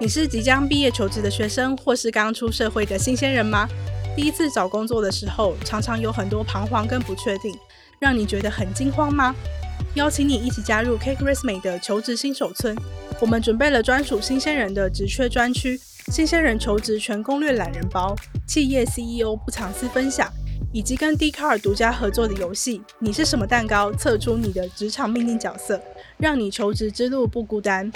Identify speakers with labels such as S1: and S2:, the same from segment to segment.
S1: 你是即将毕业求职的学生，或是刚出社会的新鲜人吗？第一次找工作的时候，常常有很多彷徨跟不确定，让你觉得很惊慌吗？邀请你一起加入 Cake Resume 的求职新手村，我们准备了专属新鲜人的职缺专区、新鲜人求职全攻略懒人包、企业 CEO 不藏私分享，以及跟 Dcard 独家合作的游戏。你是什么蛋糕？测出你的职场命定角色，让你求职之路不孤单。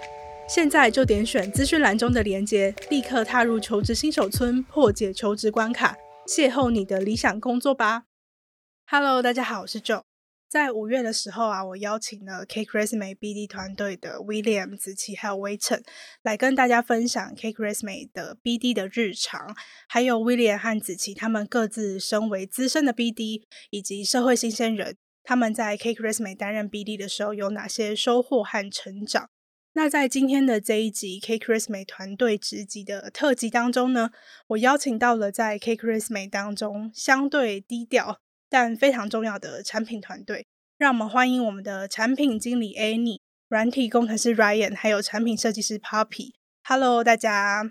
S1: 现在就点选资讯栏中的链接，立刻踏入求职新手村，破解求职关卡，邂逅你的理想工作吧！Hello，大家好，我是 Joe。在五月的时候啊，我邀请了 Cake Resume BD 团队的 William、子琪还有威晨来跟大家分享 Cake Resume 的 BD 的日常，还有 William 和子琪他们各自身为资深的 BD 以及社会新鲜人，他们在 Cake Resume 担任 BD 的时候有哪些收获和成长。那在今天的这一集 Cake Resume 团队直击的特辑当中呢，我邀请到了在 Cake Resume 当中相对低调但非常重要的产品团队，让我们欢迎我们的产品经理 Annie、软体工程师 Ryan，还有产品设计师 Poppy。Hello，大家。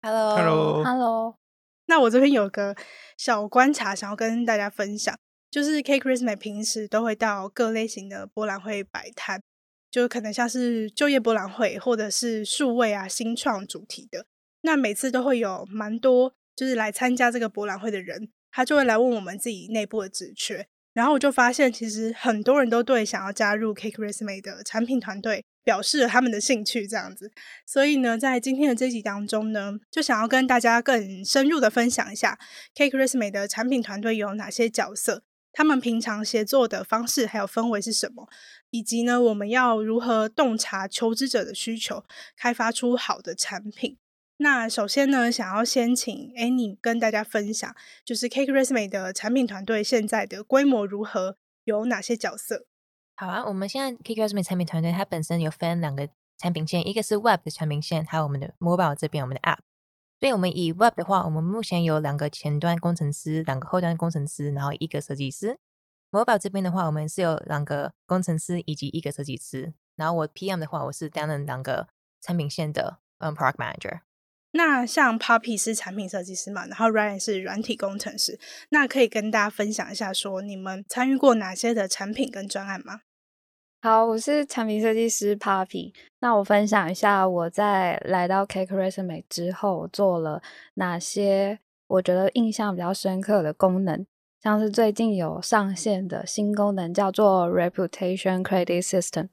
S2: Hello，Hello，Hello。
S3: Hello.
S1: 那我这边有个小观察，想要跟大家分享，就是 Cake Resume 平时都会到各类型的博览会摆摊。就可能像是就业博览会，或者是数位啊新创主题的，那每次都会有蛮多就是来参加这个博览会的人，他就会来问我们自己内部的职缺，然后我就发现其实很多人都对想要加入 Cake Resume 的产品团队表示了他们的兴趣，这样子，所以呢，在今天的这集当中呢，就想要跟大家更深入的分享一下 Cake Resume 的产品团队有哪些角色。他们平常协作的方式还有氛围是什么？以及呢，我们要如何洞察求职者的需求，开发出好的产品？那首先呢，想要先请 Annie 跟大家分享，就是 Cake Resume 的产品团队现在的规模如何，有哪些角色？
S2: 好啊，我们现在 Cake Resume 产品团队它本身有分两个产品线，一个是 Web 的产品线，还有我们的 Mobile 这边我们的 App。所以，我们以 Web 的话，我们目前有两个前端工程师，两个后端工程师，然后一个设计师。Mobile 这边的话，我们是有两个工程师以及一个设计师。然后我 PM 的话，我是担任两个产品线的嗯 Product Manager。
S1: 那像 Poppy 是产品设计师嘛，然后 Ryan 是软体工程师。那可以跟大家分享一下，说你们参与过哪些的产品跟专案吗？
S3: 好，我是产品设计师 Poppy。那我分享一下我在来到 Cake Resume 之后做了哪些我觉得印象比较深刻的功能，像是最近有上线的新功能叫做 Reputation Credit System，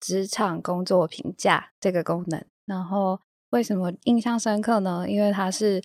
S3: 职场工作评价这个功能。然后为什么印象深刻呢？因为它是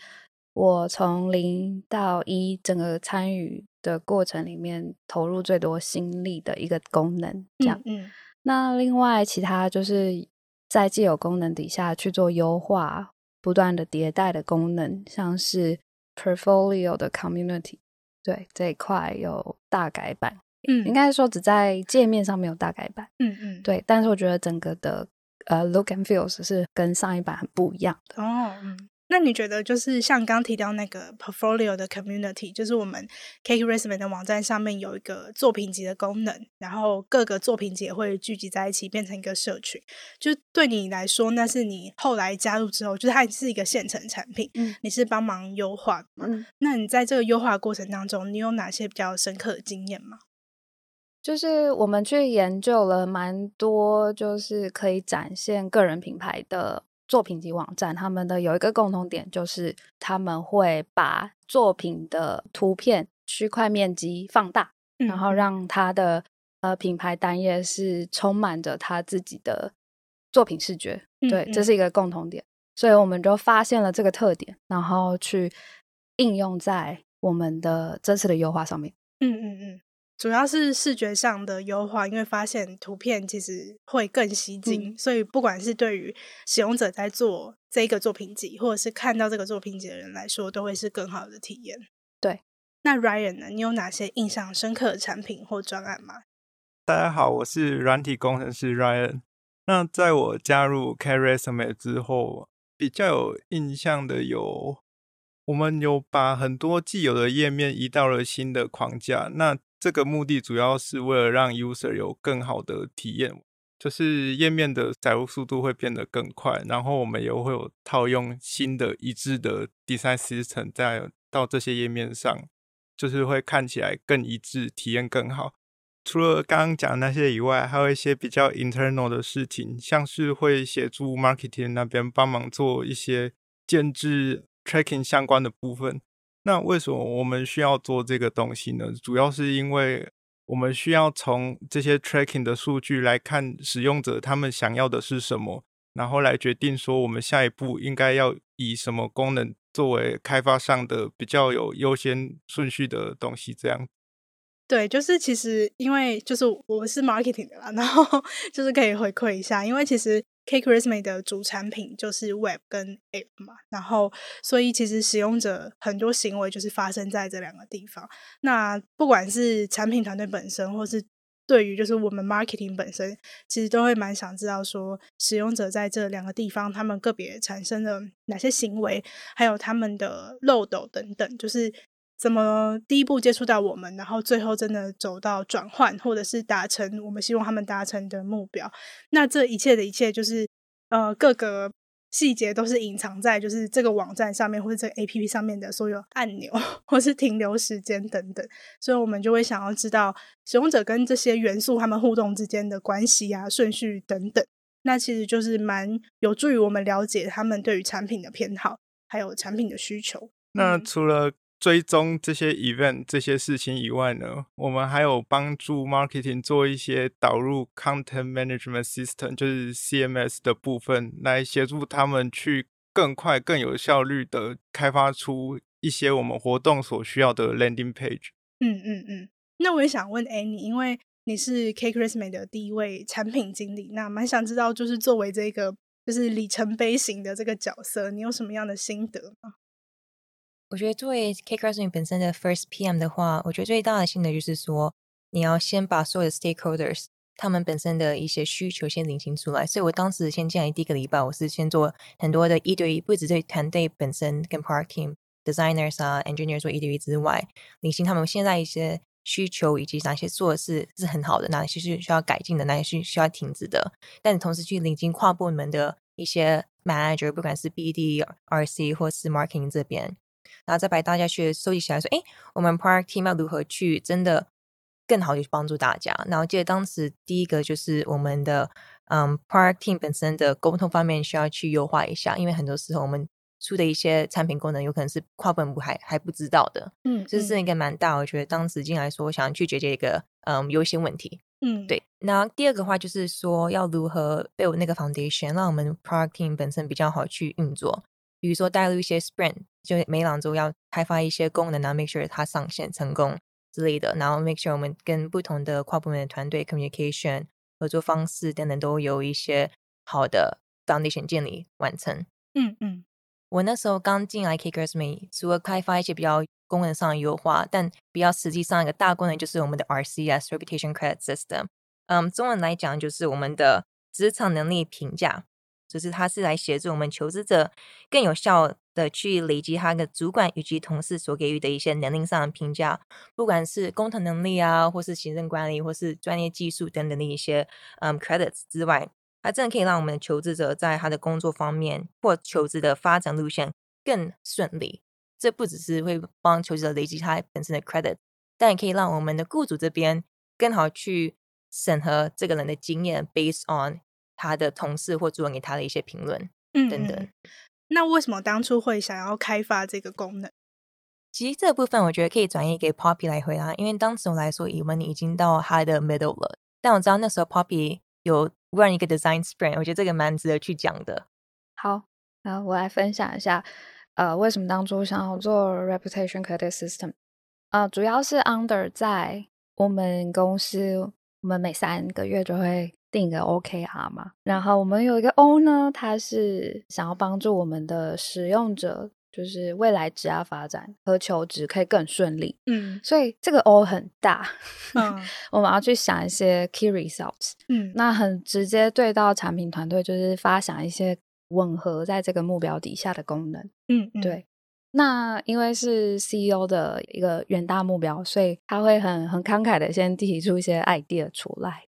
S3: 我从零到一整个参与的过程里面投入最多心力的一个功能，这样。嗯，嗯。那另外其他就是在既有功能底下去做优化，不断的迭代的功能，像是 Portfolio 的 Community，对，这一块有大改版。嗯，应该说只在界面上面有大改版。嗯嗯，对，但是我觉得整个的呃 Look and Feels 是跟上一版很不一样的。哦，嗯。
S1: 那你觉得，就是像刚提到那个 portfolio 的 community，就是我们 Cake Resume 的网站上面有一个作品集的功能，然后各个作品集也会聚集在一起，变成一个社群。就对你来说，那是你后来加入之后，就是它是一个现成产品，嗯，你是帮忙优化的嘛？嗯，那你在这个优化过程当中，你有哪些比较深刻的经验吗？
S3: 就是我们去研究了蛮多，就是可以展现个人品牌的。作品集网站，他们的有一个共同点，就是他们会把作品的图片区块面积放大，嗯、然后让它的呃品牌单页是充满着他自己的作品视觉。嗯、对，这是一个共同点，所以我们就发现了这个特点，然后去应用在我们的真实的优化上面。嗯嗯嗯。
S1: 主要是视觉上的优化，因为发现图片其实会更吸睛，嗯、所以不管是对于使用者在做这个作品集，或者是看到这个作品集的人来说，都会是更好的体验。
S3: 对，
S1: 那 Ryan 呢？你有哪些印象深刻的产品或专案吗？
S4: 大家好，我是软体工程师 Ryan。那在我加入 Cake Resume 之后，比较有印象的有，我们有把很多既有的页面移到了新的框架。那这个目的主要是为了让 user 有更好的体验，就是页面的载入速度会变得更快，然后我们也会有套用新的一致的 design system 在到这些页面上，就是会看起来更一致，体验更好。除了刚刚讲那些以外，还有一些比较 internal 的事情，像是会协助 marketing 那边帮忙做一些建制 tracking 相关的部分。那为什么我们需要做这个东西呢？主要是因为我们需要从这些 tracking 的数据来看使用者他们想要的是什么，然后来决定说我们下一步应该要以什么功能作为开发上的比较有优先顺序的东西。这样，
S1: 对，就是其实因为就是我是 marketing 的啦，然后 就是可以回馈一下，因为其实。CakeResume 的主产品就是 Web 跟 App 嘛，然后所以其实使用者很多行为就是发生在这两个地方。那不管是产品团队本身，或是对于就是我们 Marketing 本身，其实都会蛮想知道说，使用者在这两个地方他们个别产生了哪些行为，还有他们的漏斗等等，就是。怎么第一步接触到我们，然后最后真的走到转换，或者是达成我们希望他们达成的目标？那这一切的一切，就是呃各个细节都是隐藏在就是这个网站上面，或者这个 APP 上面的所有按钮，或是停留时间等等。所以我们就会想要知道使用者跟这些元素他们互动之间的关系啊、顺序等等。那其实就是蛮有助于我们了解他们对于产品的偏好，还有产品的需求。
S4: 那除了追踪这些 event 这些事情以外呢，我们还有帮助 marketing 做一些导入 content management system，就是 CMS 的部分，来协助他们去更快、更有效率的开发出一些我们活动所需要的 landing page。
S1: 嗯嗯嗯。那我也想问 Annie，因为你是 CakeResume 的第一位产品经理，那蛮想知道，就是作为这个就是里程碑型的这个角色，你有什么样的心得吗？
S2: 我觉得作为 CakeResume 本身的 First PM 的话，我觉得最大的心得就是说，你要先把所有的 Stakeholders 他们本身的一些需求先理清出来。所以我当时先进来第一个礼拜，我是先做很多的一对一，不只对团队本身跟 Parking Designers 啊 Engineers 做一对一之外，理清他们现在一些需求以及哪些做的是是很好的，哪些是需要改进的，哪些是需要停止的。但同时去理清跨部门的一些 Manager，不管是 BD、RC 或是 Marketing 这边。然后再把大家去收集起来，说：“哎，我们 Product Team 要如何去真的更好的去帮助大家？”然后记得当时第一个就是我们的嗯 Product Team 本身的沟通方面需要去优化一下，因为很多时候我们出的一些产品功能有可能是跨部门还还不知道的，嗯，这是一个蛮大。我觉得当时进来说，我想去解决一个嗯优先问题，嗯，对。那第二个话就是说，要如何 build 那个 foundation，让我们 Product Team 本身比较好去运作。比如说带入一些 sprint，就每两周要开发一些功能，然后 make sure 它上线成功之类的，然后 make sure 我们跟不同的跨部门的团队 communication 合作方式等等都有一些好的 foundation 建立完成。嗯嗯，我那时候刚进来 CakeResume，除了开发一些比较功能上的优化，但比较实际上一个大功能就是我们的 RCS Reputation Credit System。嗯，中文来讲就是我们的职场能力评价。就是它是来协助我们求职者更有效的去累积他的主管以及同事所给予的一些能力上的评价，不管是工程能力啊，或是行政管理，或是专业技术等等的一些嗯 credits 之外，它真的可以让我们的求职者在他的工作方面或求职的发展路线更顺利。这不只是会帮求职者累积他本身的 credit，但也可以让我们的雇主这边更好去审核这个人的经验，based on。他的同事或主管给他的一些评论，嗯，等等。
S1: 那为什么当初会想要开发这个功能？
S2: 其实这部分我觉得可以转移给 Poppy 来回答，因为当时我来说，以为你已经到他的 middle 了。但我知道那时候 Poppy 有 run 一个 design sprint，我觉得这个蛮值得去讲的。
S3: 好，那我来分享一下，呃，为什么当初想要做 reputation credit system？呃，主要是 under 在我们公司，我们每三个月就会。定个 OKR 嘛，然后我们有一个 O 呢，它是想要帮助我们的使用者，就是未来职业发展和求职可以更顺利。嗯，所以这个 O 很大，嗯，我们要去想一些 key results。嗯，那很直接对到产品团队，就是发想一些吻合在这个目标底下的功能。嗯，嗯，对。那因为是 CEO 的一个远大目标，所以他会很很慷慨的先提出一些 idea 出来。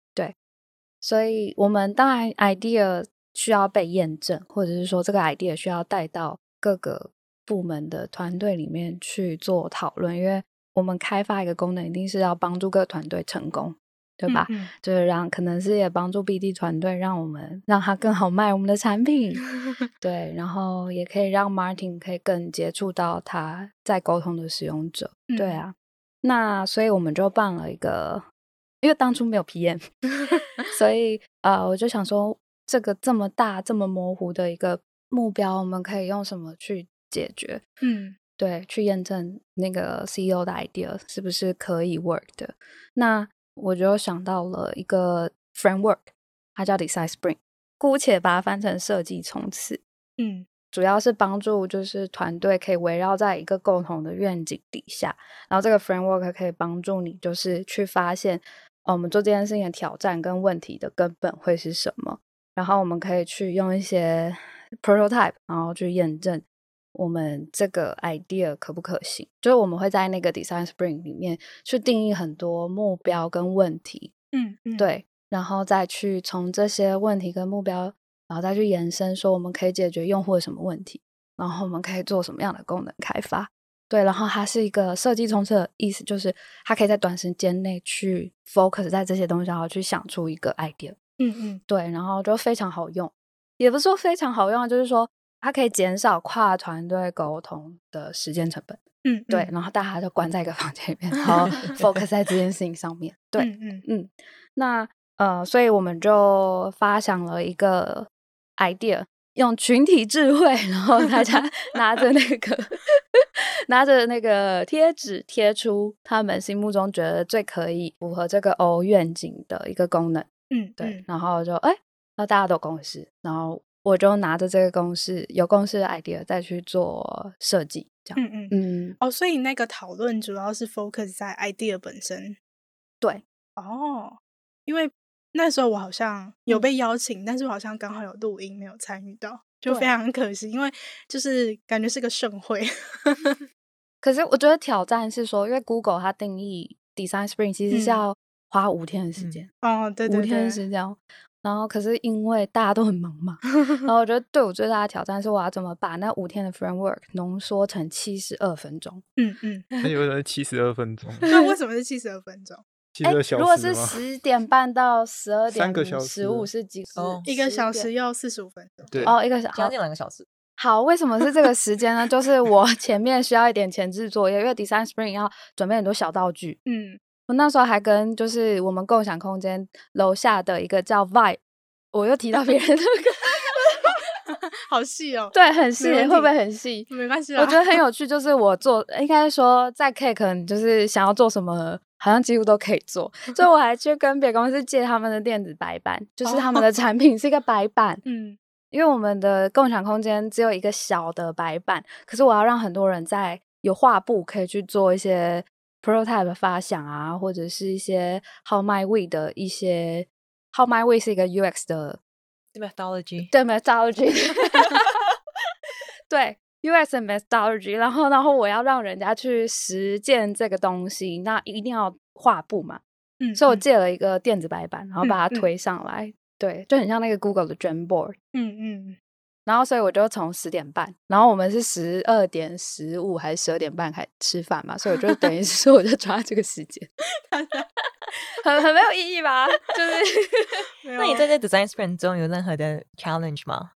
S3: 所以我们当然 idea 需要被验证，或者是说这个 idea 需要带到各个部门的团队里面去做讨论，因为我们开发一个功能，一定是要帮助各个团队成功。对吧？嗯嗯，就是让可能是也帮助 BD 团队，让我们让他更好卖我们的产品，对，然后也可以让 Martin 可以更接触到他在沟通的使用者，嗯、对啊。那所以我们就办了一个，因为当初没有 PM，所以呃，我就想说，这个这么大、这么模糊的一个目标，我们可以用什么去解决？嗯，对，去验证那个 CEO 的 idea 是不是可以 work 的？那我就想到了一个 framework，它叫 Design Spring，姑且把它翻成设计冲刺。嗯，主要是帮助就是团队可以围绕在一个共同的愿景底下，然后这个 framework 可以帮助你就是去发现，哦，我们做这件事情的挑战跟问题的根本会是什么，然后我们可以去用一些 prototype，然后去验证。我们这个 idea 可不可行？就是我们会在那个 design sprint 里面去定义很多目标跟问题，嗯，嗯，对，然后再去从这些问题跟目标，然后再去延伸，说我们可以解决用户的什么问题，然后我们可以做什么样的功能开发，对，然后它是一个设计冲刺的意思，就是它可以在短时间内去 focus 在这些东西，然后去想出一个 idea，嗯嗯，对，然后就非常好用，也不是说非常好用，就是说。它可以减少跨团队沟通的时间成本，嗯，对，嗯、然后大家就关在一个房间里面，然后 focus 在这件事情上面，对，嗯嗯，嗯，那呃，所以我们就发想了一个 idea，用群体智慧，然后大家 拿着那个拿着那个贴纸贴出他们心目中觉得最可以符合这个 O 愿景的一个功能，嗯，对，然后就哎，那大家都共识，然后。我就拿着这个公式，有公式的 idea 再去做设计，这样。嗯嗯嗯。
S1: 哦，所以那个讨论主要是 focus 在 idea 本身。
S3: 对。
S1: 哦，因为那时候我好像有被邀请，嗯、但是我好像刚好有录音没有参与到，就非常可惜。因为就是感觉是个盛会。
S3: 可是我觉得挑战是说，因为 Google 它定义 Design Spring 其实是要花五天的时间。
S1: 嗯、哦，对对对，
S3: 五天的时间。然后，可是因为大家都很忙嘛，然后我觉得对我最大的挑战是，我要怎么把那五天的 framework 浓缩成七十二分钟？嗯
S4: 嗯，那有人七十二分钟？
S1: 那为什么是七十二分钟？
S4: 七十二小时？
S3: 如果是十点半到十二点十五是几？
S1: 哦，一个小时要四十五分钟。
S4: 对，
S3: 哦，一个小
S2: 将近两个小时。
S3: 好，为什么是这个时间呢？就是我前面需要一点前置作业，因为 Design Spring 要准备很多小道具。嗯。我那时候还跟就是我们共享空间楼下的一个叫 Vibe，我又提到别人那个，
S1: 好细哦，
S3: 对，很细，会不会很细？
S1: 没关系，
S3: 我觉得很有趣，就是我做，应该说在 K 可能就是想要做什么，好像几乎都可以做，所以我还去跟别公司借他们的电子白板，就是他们的产品是一个白板，嗯，因为我们的共享空间只有一个小的白板，可是我要让很多人在有画布可以去做一些。prototype 发想啊，或者是一些 How My Way 的一些 How My Way 是一个 UX 的
S2: methodology，
S3: 对 methodology，对的 methodology，然后然后我要让人家去实践这个东西，那一定要画布嘛，嗯，所以我借了一个电子白板，然后把它推上来，嗯嗯、对，就很像那个 Google 的 Jamboard，嗯嗯。然后，所以我就从十点半，然后我们是十二点十五还是十二点半开始吃饭嘛，所以我就等于是说，我就抓这个时间，很很没有意义吧？就是，
S2: 那你在这 design sprint 中有任何的 challenge 吗？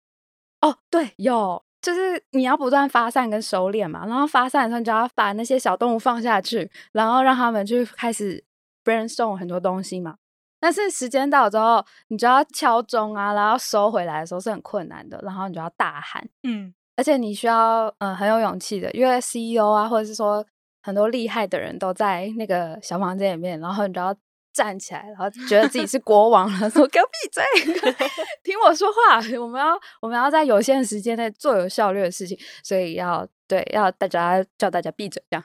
S3: 哦，对，有，就是你要不断发散跟收敛嘛，然后发散的时候，你就要把那些小动物放下去，然后让他们去开始 brainstorm 很多东西嘛。但是时间到之后，你就要敲钟啊，然后收回来的时候是很困难的，然后你就要大喊，嗯，而且你需要嗯、呃、很有勇气的，因为 CEO 啊，或者是说很多厉害的人都在那个小房间里面，然后你就要站起来，然后觉得自己是国王了，说给我闭嘴，听我说话，我们要我们要在有限的时间内做有效率的事情，所以要。对，要大家叫大家闭嘴，这样。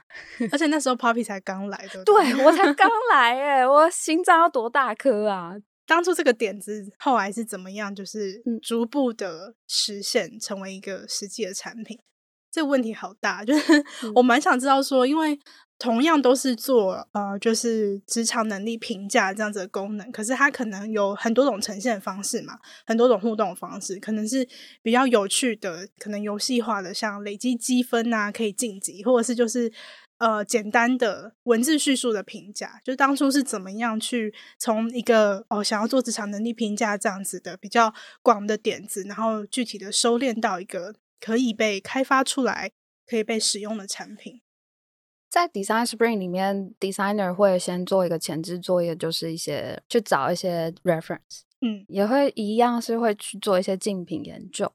S1: 而且 那时候 Poppy 才刚来的，
S3: 对，我才刚来，哎，我心脏要多大颗啊！
S1: 当初这个点子后来是怎么样？就是逐步的实现，成为一个实际的产品。嗯、这个问题好大，就是我蛮想知道说，因为同样都是做呃，就是职场能力评价这样子的功能，可是它可能有很多种呈现方式嘛，很多种互动方式，可能是比较有趣的，可能游戏化的，像累积积分啊，可以晋级，或者是就是呃简单的文字叙述的评价，就当初是怎么样去从一个哦想要做职场能力评价这样子的比较广的点子，然后具体的收敛到一个可以被开发出来、可以被使用的产品。
S3: 在 Design Spring 里面，designer 会先做一个前置作业，就是一些去找一些 reference，
S1: 嗯，
S3: 也会一样是会去做一些竞品研究。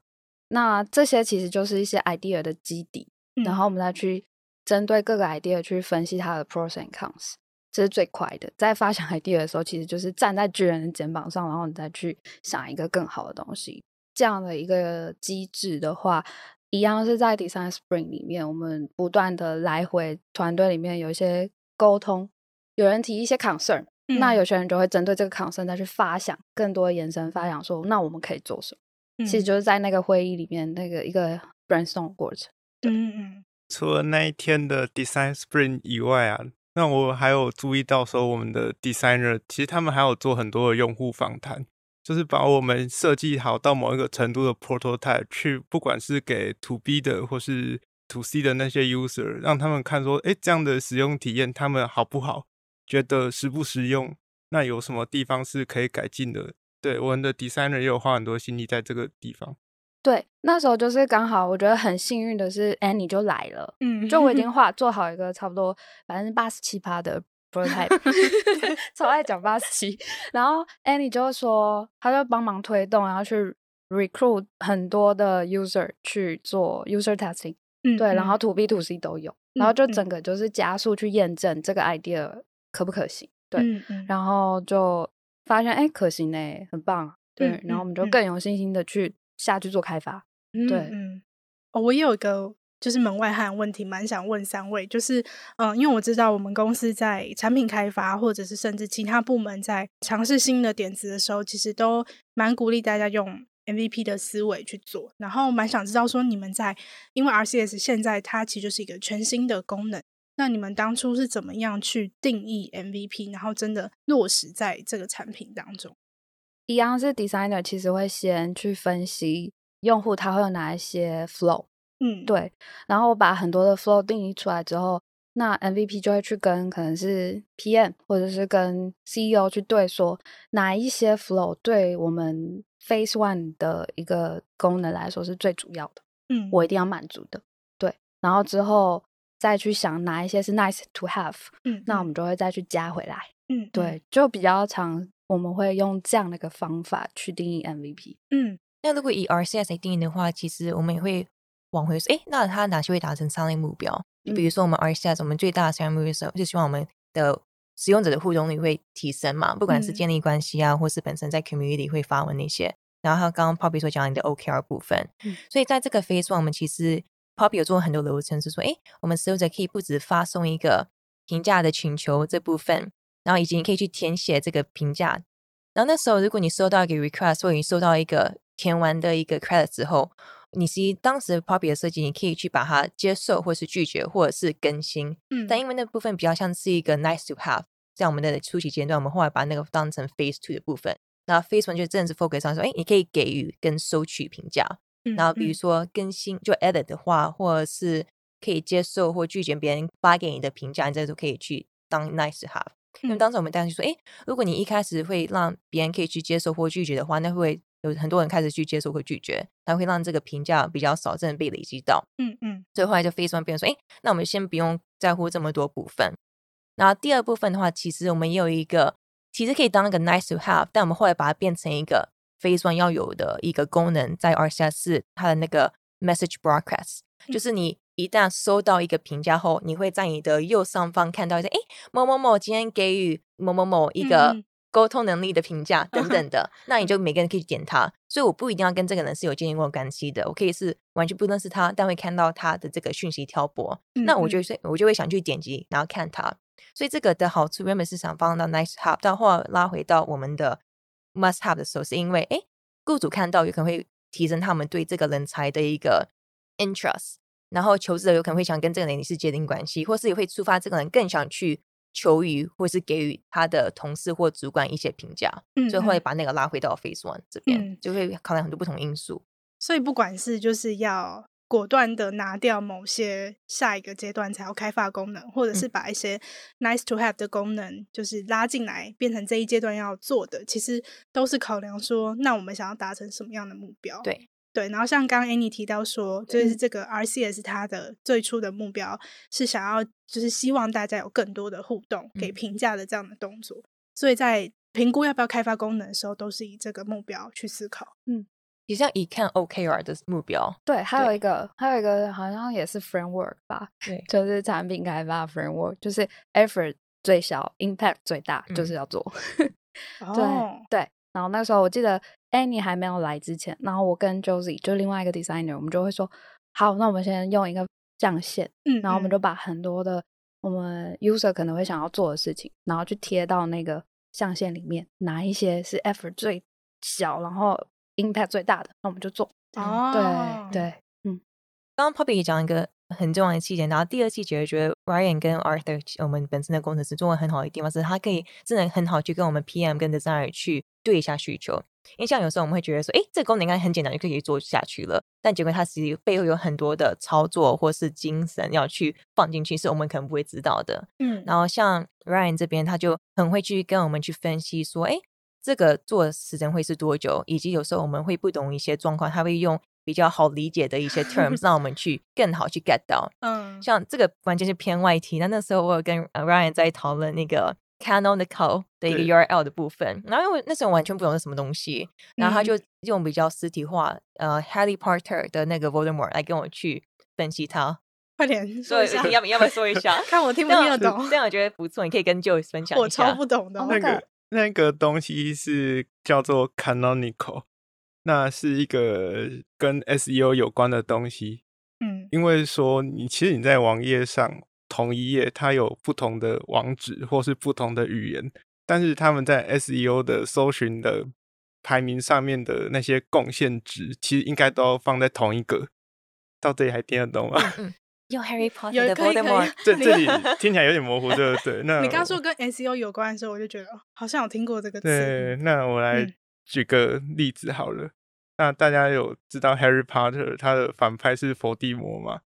S3: 那这些其实就是一些 idea 的基底，嗯、然后我们再去针对各个 idea 去分析它的 pros and cons，这是最快的。在发想 idea 的时候，其实就是站在巨人的肩膀上，然后你再去想一个更好的东西。这样的一个机制的话。一样是在 Design Spring 里面，我们不断的来回团队里面有一些沟通，有人提一些 concern，、嗯、那有些人就会针对这个 concern 再去发想更多的延伸发想说，说那我们可以做什么？嗯、其实就是在那个会议里面那个一个 brainstorm 过程。嗯嗯。
S4: 除了那一天的 Design Spring 以外啊，那我还有注意到说，我们的 designer 其实他们还有做很多的用户访谈。就是把我们设计好到某一个程度的 prototype 去，不管是给 to B 的或是 to C 的那些 user，让他们看说，哎，这样的使用体验他们好不好？觉得实不实用？那有什么地方是可以改进的？对，我们的 designer 也有花很多心力在这个地方。
S3: 对，那时候就是刚好，我觉得很幸运的是，Annie 就来了，嗯，就我已经 画做好一个差不多百分之八十七趴的。超爱讲八十七，然后 Annie 就说，他就帮忙推动，然后去 recruit 很多的 user 去做 user testing，嗯，对，然后 to B to C 都有，然后就整。个就是加速去验证这个 idea 可不可行，对，然。后就发现哎可行呢，很棒，对，嗯、然后我们就更有信心的去下去做开发，
S1: 嗯、
S3: 对，
S1: 嗯，哦，我也有一个。就是门外汉问题，蛮想问三位。就是，嗯、因为我知道我们公司在产品开发，或者是甚至其他部门在尝试新的点子的时候，其实都蛮鼓励大家用 MVP 的思维去做。然后蛮想知道说，你们在因为 RCS 现在它其实就是一个全新的功能，那你们当初是怎么样去定义 MVP，然后真的落实在这个产品当中？
S3: 一样是 designer，其实会先去分析用户他会有哪一些 flow。嗯，对。然后我把很多的 flow 定义出来之后，那 MVP 就会去跟可能是 PM 或者是跟 CEO 去对说，哪一些 flow 对我们 Phase One 的一个功能来说是最主要的。嗯，我一定要满足的。对。然后之后再去想哪一些是 nice to have。嗯，那我们就会再去加回来。嗯，对。就比较常我们会用这样的一个方法去定义 MVP。
S2: 嗯，那如果以 RCS 来定义的话，其实我们也会。往回说，诶，那它哪些会达成商业目标？就比如说我们 RCS，我们最大的商业目标是，就希望我们的使用者的互动率会提升嘛，不管是建立关系啊，或是本身在 community 会发文那些。然后他刚刚 Poppy 所讲你的 OKR 部分，嗯、所以在这个 Phase One，我们其实 Poppy 有做很多流程，是说，诶，我们使用者可以不止发送一个评价的请求这部分，然后以及你可以去填写这个评价。然后那时候，如果你收到一个 request，或者你收到一个填完的一个 credit 之后，你其实当时 Poppy 的设计，你可以去把它接受，或是拒绝，或者是更新。嗯，但因为那部分比较像是一个 nice to have，在我们的初期阶段，我们后来把那个当成 Phase Two 的部分。那 Phase One 就真的是 focus 上说，哎，你可以给予跟收取评价。嗯，然后比如说更新就 edit 的话，或者是可以接受或拒绝别人发给你的评价，你这都可以去当 nice to have。因为当时我们当时说，哎，如果你一开始会让别人可以去接受或拒绝的话，那会。有很多人开始去接受或拒绝，它会让这个评价比较少，真的被累积到。嗯嗯，所以后来就 Phase One 变成说，哎，那我们先不用在乎这么多部分。然后第二部分的话，其实我们也有一个，其实可以当一个 nice to have，但我们后来把它变成一个 Phase One 要有的一个功能，在 RCS 它的那个 message broadcast，就是你一旦收到一个评价后，你会在你的右上方看到一些，哎，某某某今天给予某某某一个。嗯沟通能力的评价等等的，那你就每个人可以点他，所以我不一定要跟这个人是有建立过关系的，我可以是完全不认识他，但会看到他的这个讯息挑拨，嗯嗯，那我就。会我就会想去点击，然后看他，所以这个的好处原本是想放到 Nice Have，但后来拉回到我们的 Must Have 的时候，是因为哎，雇主看到有可能会提升他们对这个人才的一个 interest，然后求职者有可能会想跟这个人是界定关系，或是也会触发这个人更想去求于或是给予他的同事或主管一些评价，嗯，就会把那个拉回到 phase one 这边，嗯、就会考量很多不同因素。
S1: 所以不管是就是要。果断的拿掉某些下一个阶段才要开发功能，或者是把一些 nice to have 的功能就是拉进来，变成这一阶段要做的，其实都是考量说，那我们想要达成什么样的目标？
S2: 对
S1: 对。然后像刚刚 Annie 提到说，就是这个 RCS 它的最初的目标是想要，就是希望大家有更多的互动，给评价的这样的动作。嗯、所以在评估要不要开发功能的时候，都是以这个目标去思考。嗯。
S2: 也像以看 OKR 的目标，
S3: 对，还有一个，还有一个好像也是 framework 吧，对，就是产品开发 framework，就是 effort 最小，impact 最大，嗯、就是要做。对、oh. 对，然后那时候我记得 Annie 还没有来之前，然后我跟 Josie 就另外一个 designer，我们就会说，好，那我们先用一个象限，嗯，然后我们就把很多的我们 user 可能会想要做的事情，然后去贴到那个象限里面，哪一些是 effort 最小，然后 impact 最大的，那我们就做。哦，对对，嗯。
S2: 刚刚 Poppy 讲一个很重要的细节，然后第二细节，觉得 Ryan 跟 Arthur 我们本身的工程师做的很好的地方是，他可以真的很好去跟我们 PM 跟 Designer 去对一下需求。因为像有时候我们会觉得说，哎，这个功能应该很简单就可以做下去了，但结果它其实背后有很多的操作或是精神要去放进去，是我们可能不会知道的。嗯。然后像 Ryan 这边，他就很会去跟我们去分析说，哎。这个做时间会是多久？以及有时候我们会不懂一些状况，他会用比较好理解的一些 terms 让我们去 更好去 get 到。嗯，像这个完全是偏外题。那那时候我有跟 Ryan 在讨论那个 canonical 的一个 URL 的部分，然后因为那时候完全不懂是什么东西，然后他就用比较实体化，呃，Harry Potter 的那个 Voldemort 来跟我去分析它。
S1: 快点说一下，
S2: 要不要不要说一下？
S1: 看我听不听得懂？
S2: 这样我觉得不错，你可以跟 Joe 分享一下。
S1: 我超不懂的那个。
S4: 那个东西是叫做 canonical，那是一个跟 SEO 有关的东西。嗯，因为说你其实你在网页上同一页，它有不同的网址或是不同的语言，但是他们在 SEO 的搜寻的排名上面的那些贡献值，其实应该都要放在同一个。到这里还听得懂吗？嗯
S2: 用 Harry Potter 的 Voldemort，
S4: 这这里听起来有点模糊，对不对？那
S1: 你刚刚说跟 SEO 有关的时候，我就觉得好像有听过这个词。
S4: 对，那我来举个例子好了。嗯、那大家有知道 Harry Potter 他的反派是伏地魔吗？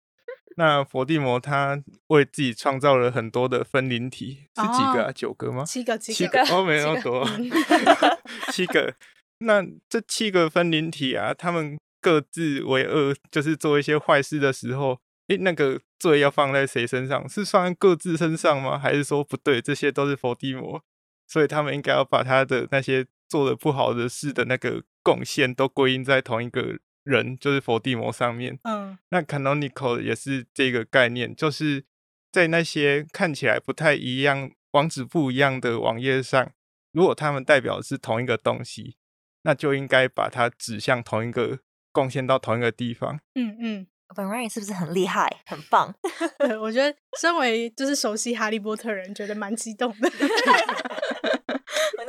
S4: 那伏地魔他为自己创造了很多的分灵体，是几个啊？哦、九个吗？
S1: 七个，
S4: 七个，哦，没那么多，七个。那这七个分灵体啊，他们各自为恶，就是做一些坏事的时候。诶，那个罪要放在谁身上？是放在各自身上吗？还是说不对？这些都是伏地魔，所以他们应该要把他的那些做的不好的事的那个贡献都归因在同一个人，就是佛地魔上面。嗯，那 canonical 也是这个概念，就是在那些看起来不太一样、网址不一样的网页上，如果他们代表的是同一个东西，那就应该把它指向同一个，贡献到同一个地方。嗯嗯。
S2: 本 Ryan 是不是很厉害，很棒？
S1: 对，我觉得身为就是熟悉哈利波特人，觉得蛮激动的。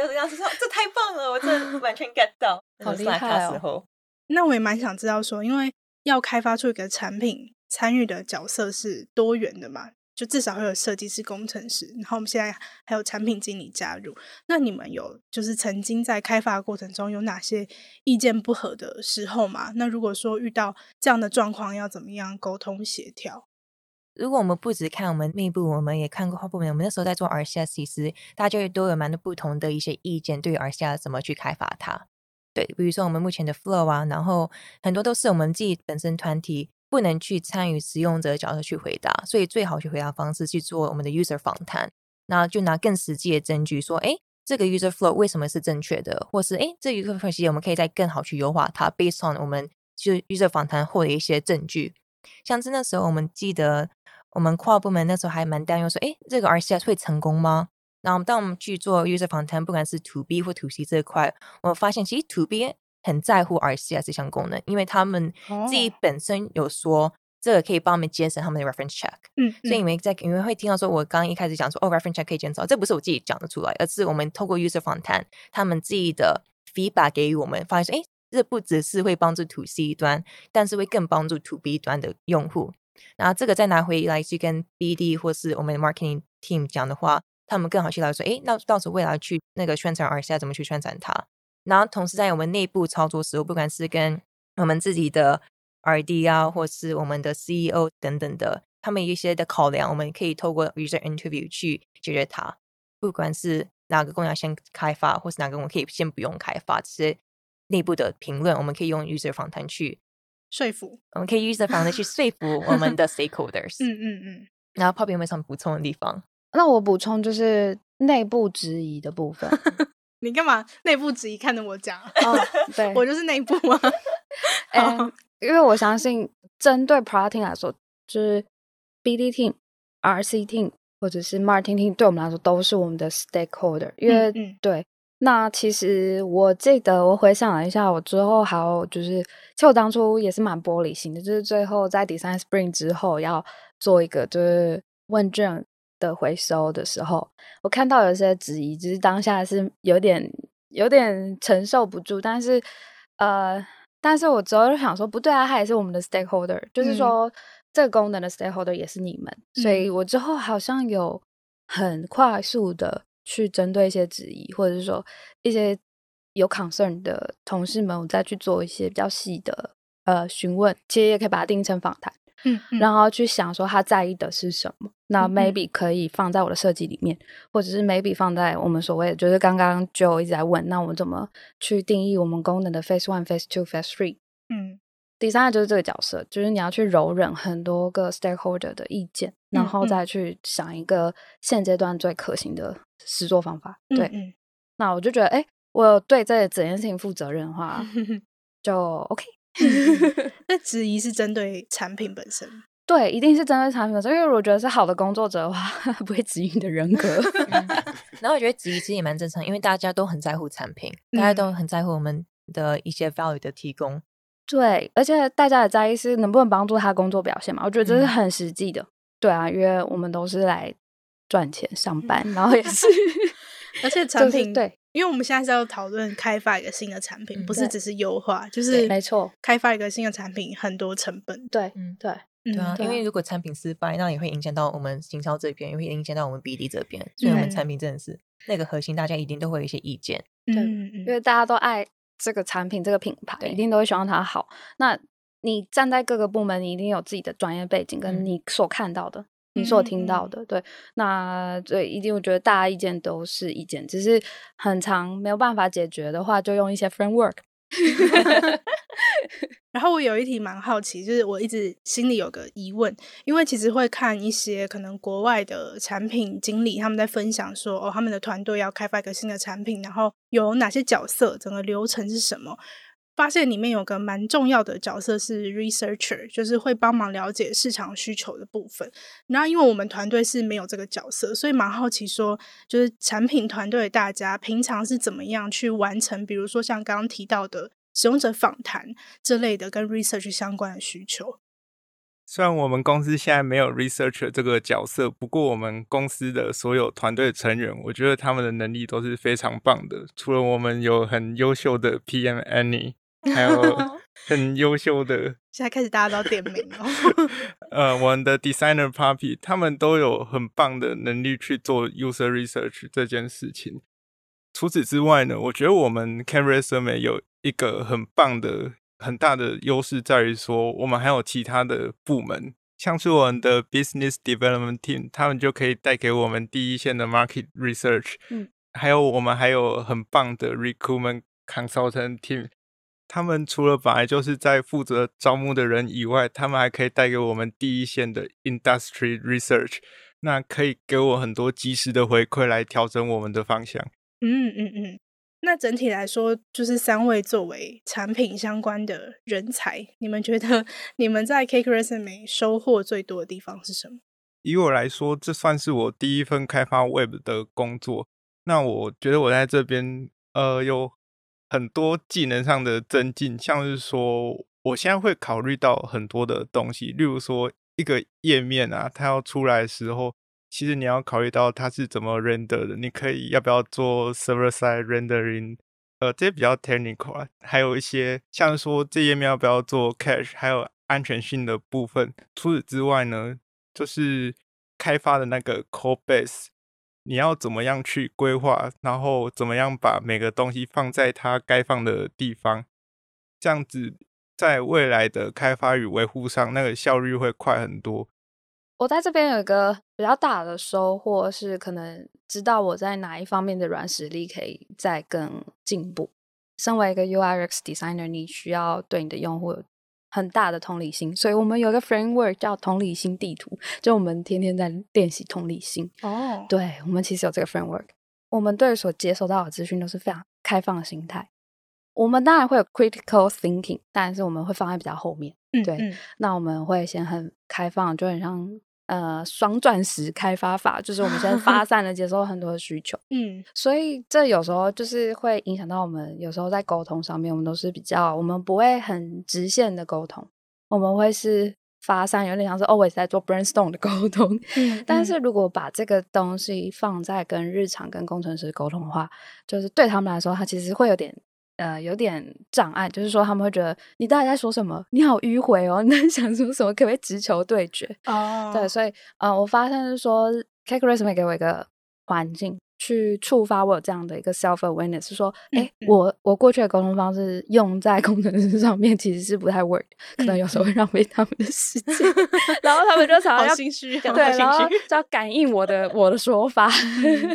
S2: 我那时候说这太棒了，我真的 完全 get 到，
S3: 好厉害哦。
S1: 那我也蛮想知道说，因为要开发出一个产品，参与的角色是多元的嘛？就至少会有设计师、工程师，然后我们现在还有产品经理加入。那你们有就是曾经在开发过程中有哪些意见不合的时候吗？那如果说遇到这样的状况，要怎么样沟通协调？
S2: 如果我们不只看我们内部，我们也看过后部门。我们那时候在做 RCS，其实大家也都有蛮多不同的一些意见，对于 RCS 怎么去开发它。对，比如说我们目前的 Flow 啊，然后很多都是我们自己本身团体。不能去参与使用者的角色去回答，所以最好去回答方式去做我们的 user 访谈，那就拿更实际的证据说，哎，这个 user flow 为什么是正确的，或是哎，这 user flow 我们可以再更好去优化它，based on 我们就 user 访谈获得一些证据。像是那时候我们记得我们跨部门那时候还蛮担忧说，哎，这个 RCS 会成功吗？然后当我们去做 user 访谈，不管是 to B 或 to C 这一块，我们发现其实 to B。很在乎 RCS 这项功能，因为他们自己本身有说这个可以帮我们节省他们的 reference check，嗯，所以你们在你们会听到说，我刚刚一开始讲说，哦，reference check 可以减少，这不是我自己讲的出来，而是我们透过 user 访谈，他们自己的 feedback 给予我们，发现说，哎，这不只是会帮助 to C 端，但是会更帮助 to B 端的用户。然后这个再拿回来去跟 BD 或是我们的 marketing team 讲的话，他们更好去了解说，诶，那到时候未来去那个宣传 RCI 怎么去宣传它？然后同时在我们内部操作时候，不管是跟我们自己的 RD 啊，或是我们的 CEO 等等的，他们一些的考量，我们可以透过 user interview 去解决它。不管是哪个功能先开发，或是哪个我们可以先不用开发，这些内部的评论，我们可以用 user 访谈去
S1: 说服。
S2: 我们可以 user 访谈去说服我们的 stakeholders。
S1: 嗯嗯嗯。
S2: 然后 Poppy 有没有什么补充的地方？
S3: 那我补充就是内部质疑的部分。
S1: 你干嘛内部质疑？看着我讲。
S3: 哦，对，
S1: 我就是内部啊。
S3: 嗯，因为我相信，针对 Product Team 来说，就是 BD Team、RC Team 或者是 Marketing Team，对我们来说都是我们的 Stakeholder。因为、嗯嗯、对，那其实我记得我回想了一下，我之后还有就是，其实我当初也是蛮玻璃心的，就是最后在 Design Spring 之后要做一个就是问卷的回收的时候，我看到有些质疑，就是当下是有点有点承受不住，但是呃。但是我之后就想说，不对啊，他也是我们的 stakeholder，嗯，就是说这个功能的 stakeholder 也是你们，嗯，所以我之后好像有很快速的去针对一些质疑，或者是说一些有 concern 的同事们，我再去做一些比较细的呃询问，其实也可以把它定义成访谈。嗯，然后去想说他在意的是什么，那 maybe 可以放在我的设计里面，嗯，或者是 maybe 放在我们所谓的，就是刚刚就一直在问，那我们怎么去定义我们功能的 phase one、phase two、phase three？嗯，第三个就是这个角色，就是你要去柔忍很多个 stakeholder 的意见，然后再去想一个现阶段最可行的实作方法。对，嗯，那我就觉得，哎，我对这整件事情负责任的话，就 OK。
S1: 那质疑是针对产品本身，
S3: 对，一定是针对产品本身。因为我觉得是好的工作者的话，不会质疑你的人格。
S2: 然后我觉得质疑其实也蛮正常，因为大家都很在乎产品，大家都很在乎我们的一些 value 的提供。
S3: 对，而且大家也在意是能不能帮助他工作表现嘛？我觉得这是很实际的。对啊，因为我们都是来赚钱上班，然后也 是，
S1: 而且产品、
S3: 就是、对。
S1: 因为我们现在是要讨论开发一个新的产品，嗯、不是只是优化，就是
S3: 没错，
S1: 开发一个新的产品很多成本。
S3: 对，嗯，对，
S2: 对啊，因为如果产品失败，那也会影响到我们行销这边，也会影响到我们 BD 这边，所以我们产品真的是、嗯、那个核心，大家一定都会有一些意见。
S3: 对，嗯、因为大家都爱这个产品、这个品牌，一定都会希望它好。那你站在各个部门，你一定有自己的专业背景，跟你所看到的。嗯你所听到的，对，那对，一定我觉得大家意见都是意见，只是很长没有办法解决的话，就用一些 framework。
S1: 然后我有一题蛮好奇，就是我一直心里有个疑问，因为其实会看一些可能国外的产品经理他们在分享说，哦，他们的团队要开发一个新的产品，然后有哪些角色，整个流程是什么。发现里面有个蛮重要的角色是 researcher，就是会帮忙了解市场需求的部分。然后因为我们团队是没有这个角色，所以蛮好奇说，就是产品团队大家平常是怎么样去完成，比如说像刚刚提到的使用者访谈这类的跟 research 相关的需求。
S4: 虽然我们公司现在没有 researcher 这个角色，不过我们公司的所有团队成员，我觉得他们的能力都是非常棒的。除了我们有很优秀的 PM Annie。还有 很优秀的，
S1: 现在开始大家都点名哦。
S4: 呃，我们的 designer puppy 他们都有很棒的能力去做 user research 这件事情。除此之外呢，我觉得我们 CareEstimate 有一个很棒的、很大的优势，在于说我们还有其他的部门，像是我们的 business development team，他们就可以带给我们第一线的 market research。嗯，还有我们还有很棒的 recruitment consultant team。他们除了本来就是在负责招募的人以外，他们还可以带给我们第一线的 industry research，那可以给我很多及时的回馈来调整我们的方向。
S1: 嗯嗯嗯。那整体来说，就是三位作为产品相关的人才，你们觉得你们在 Cake Resume 收获最多的地方是什么？
S4: 以我来说，这算是我第一份开发 Web 的工作。那我觉得我在这边，呃，有。很多技能上的增进，像是说，我现在会考虑到很多的东西，例如说一个页面啊，它要出来的时候，其实你要考虑到它是怎么 render 的，你可以要不要做 server side rendering，呃，这些比较 technical 啊，还有一些像说这页面要不要做 cache，还有安全性的部分。除此之外呢，就是开发的那个 code base，你要怎么样去规划，然后怎么样把每个东西放在它该放的地方，这样子在未来的开发与维护上，那个效率会快很多。
S3: 我在这边有一个比较大的收获，是可能知道我在哪一方面的软实力可以再更进步。身为一个 UI/UX designer，你需要对你的用户有很大的同理心，所以我们有一个 framework 叫同理心地图，就我们天天在练习同理心。哦，对，我们其实有这个 framework，我们对所接收到的资讯都是非常开放的心态。我们当然会有 critical thinking，但是我们会放在比较后面。嗯，对，嗯、那我们会先很开放，就很像。呃，双钻石开发法就是我们先发散的接受很多的需求，嗯，所以这有时候就是会影响到我们，有时候在沟通上面，我们都是比较，我们不会很直线的沟通，我们会是发散，有点像是 always 在做 brainstorm 的沟通，嗯，但是。如果把这个东西放在跟日常跟工程师沟通的话，就是对他们来说，他其实会有点。呃，有点障碍，就是说他们会觉得你到底在说什么？你好迂回哦，你在想说什么？可不可以直球对决？哦，oh. 对，所以呃，我发现是说，Cake Resume 给我一个环境去触发我有这样的一个 self awareness，是说，哎、欸，嗯、我我过去的沟通方式用在工程师上面其实是不太 work，可能有时候会浪费他们的时间，嗯、然后他们就常常要心虚，对，然后就要感应我的我的说法，嗯、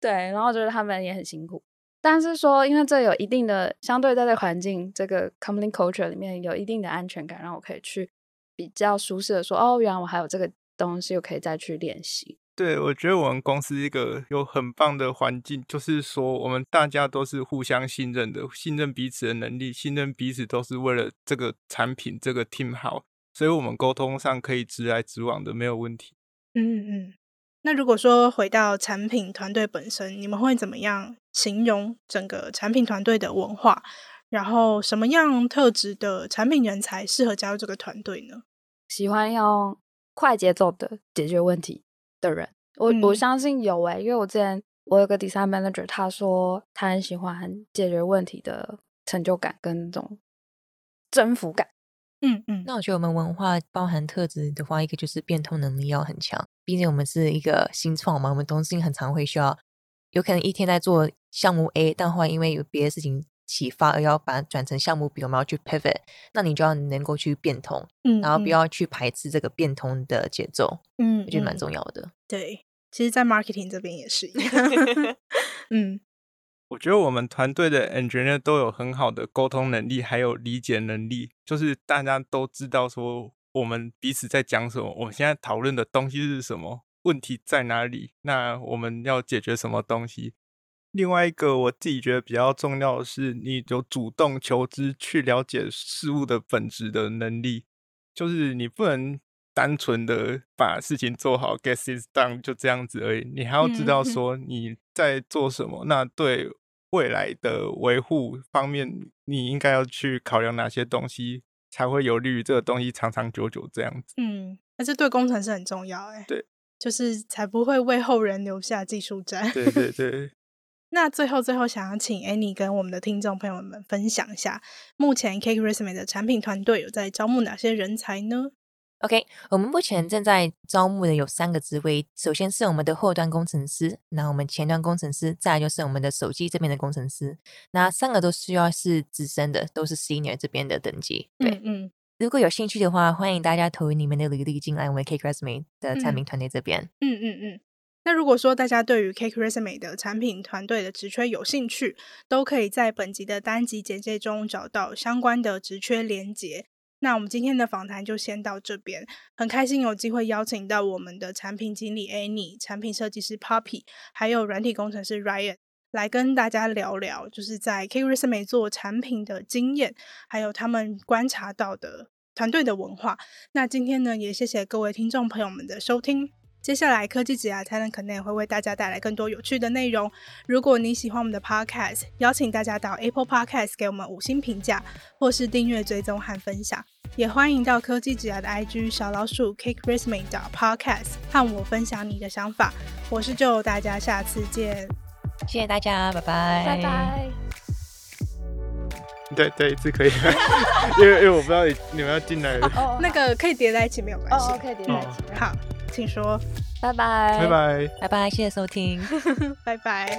S3: 对，然后觉得他们也很辛苦。但是说，因为这有一定的相对在这个环境，这个 company culture 里面有一定的安全感，让我可以去比较舒适的说，哦，原来我还有这个东西，我可以再去练习。
S4: 对，我觉得我们公司一个有很棒的环境，就是说我们大家都是互相信任的，信任彼此的能力，信任彼此都是为了这个产品，这个 team 好，所以我们沟通上可以直来直往的，没有问题。
S1: 嗯嗯。那如果说回到产品团队本身，你们会怎么样形容整个产品团队的文化？然后什么样特质的产品人才适合加入这个团队呢？
S3: 喜欢用快节奏的解决问题的人，我、嗯、我相信有诶、欸，因为我之前我有个 design manager，他说他很喜欢解决问题的成就感跟那种征服感。
S2: 嗯嗯，那我觉得我们文化包含特质的话，一个就是变通能力要很强。毕竟我们是一个新创嘛，我们东西很常会需要，有可能一天在做项目 A，但后来因为有别的事情启发而要把它转成项目 B，我们要去 pivot，那你就要能够去变通，嗯，然后不要去排斥这个变通的节奏，嗯，我觉得蛮重要的。
S1: 对，其实，在 marketing 这边也是一样，
S4: 嗯。我觉得我们团队的 engineer 都有很好的沟通能力，还有理解能力，就是大家都知道说我们彼此在讲什么，我们现在讨论的东西是什么，问题在哪里，那我们要解决什么东西。另外一个我自己觉得比较重要的是，你有主动求知去了解事物的本质的能力，就是你不能单纯的把事情做好，get it done 就这样子而已，你还要知道说你在做什么，那对未来的维护方面，你应该要去考量哪些东西，才会有利于这个东西长长久久这样子。
S1: 嗯，那这对工程师很重要哎。
S4: 对，
S1: 就是才不会为后人留下技术债。
S4: 对对对。
S1: 那最后最后，想要请 Annie 跟我们的听众朋友们分享一下，目前 Cake Resume 的产品团队有在招募哪些人才呢
S2: ？OK，我们目前正在招募的有三个职位，首先是我们的后端工程师，那我们前端工程师，再来就是我们的手机这边的工程师，那三个都需要是资深的，都是 Senior 这边的等级。对，嗯，嗯，如果有兴趣的话，欢迎大家投你们的履历进来我们 Cake Resume 的产品团队这边。
S1: 嗯嗯嗯，嗯。那如果说大家对于 Cake Resume 的产品团队的职缺有兴趣，都可以在本集的单集简介中找到相关的职缺连结。那我们今天的访谈就先到这边，很开心有机会邀请到我们的产品经理 Annie、产品设计师 Poppy，还有软体工程师 Ryan 来跟大家聊聊，就是在 Kerasme 做产品的经验，还有他们观察到的团队的文化。那今天呢，也谢谢各位听众朋友们的收听。接下来科技职涯才能可能也会为大家带来更多有趣的内容。如果你喜欢我们的 Podcast，邀请大家到 Apple Podcast 给我们五星评价，或是订阅、追踪和分享。也欢迎到科技职涯的 IG 小老鼠 Cake Rizman 的 Podcast 和我分享你的想法。我是 Joe，大家下次见，
S2: 谢谢大家，拜拜，
S3: 拜拜。
S4: 对对，这可以，因为因为我不知道你你们要进来
S3: 哦。
S1: 那个可以叠在一起，没有关
S3: 系，可以叠在一起。
S1: 好。请说，
S3: 拜拜，
S4: 拜拜，
S2: 拜拜，谢谢收听，
S1: 拜拜。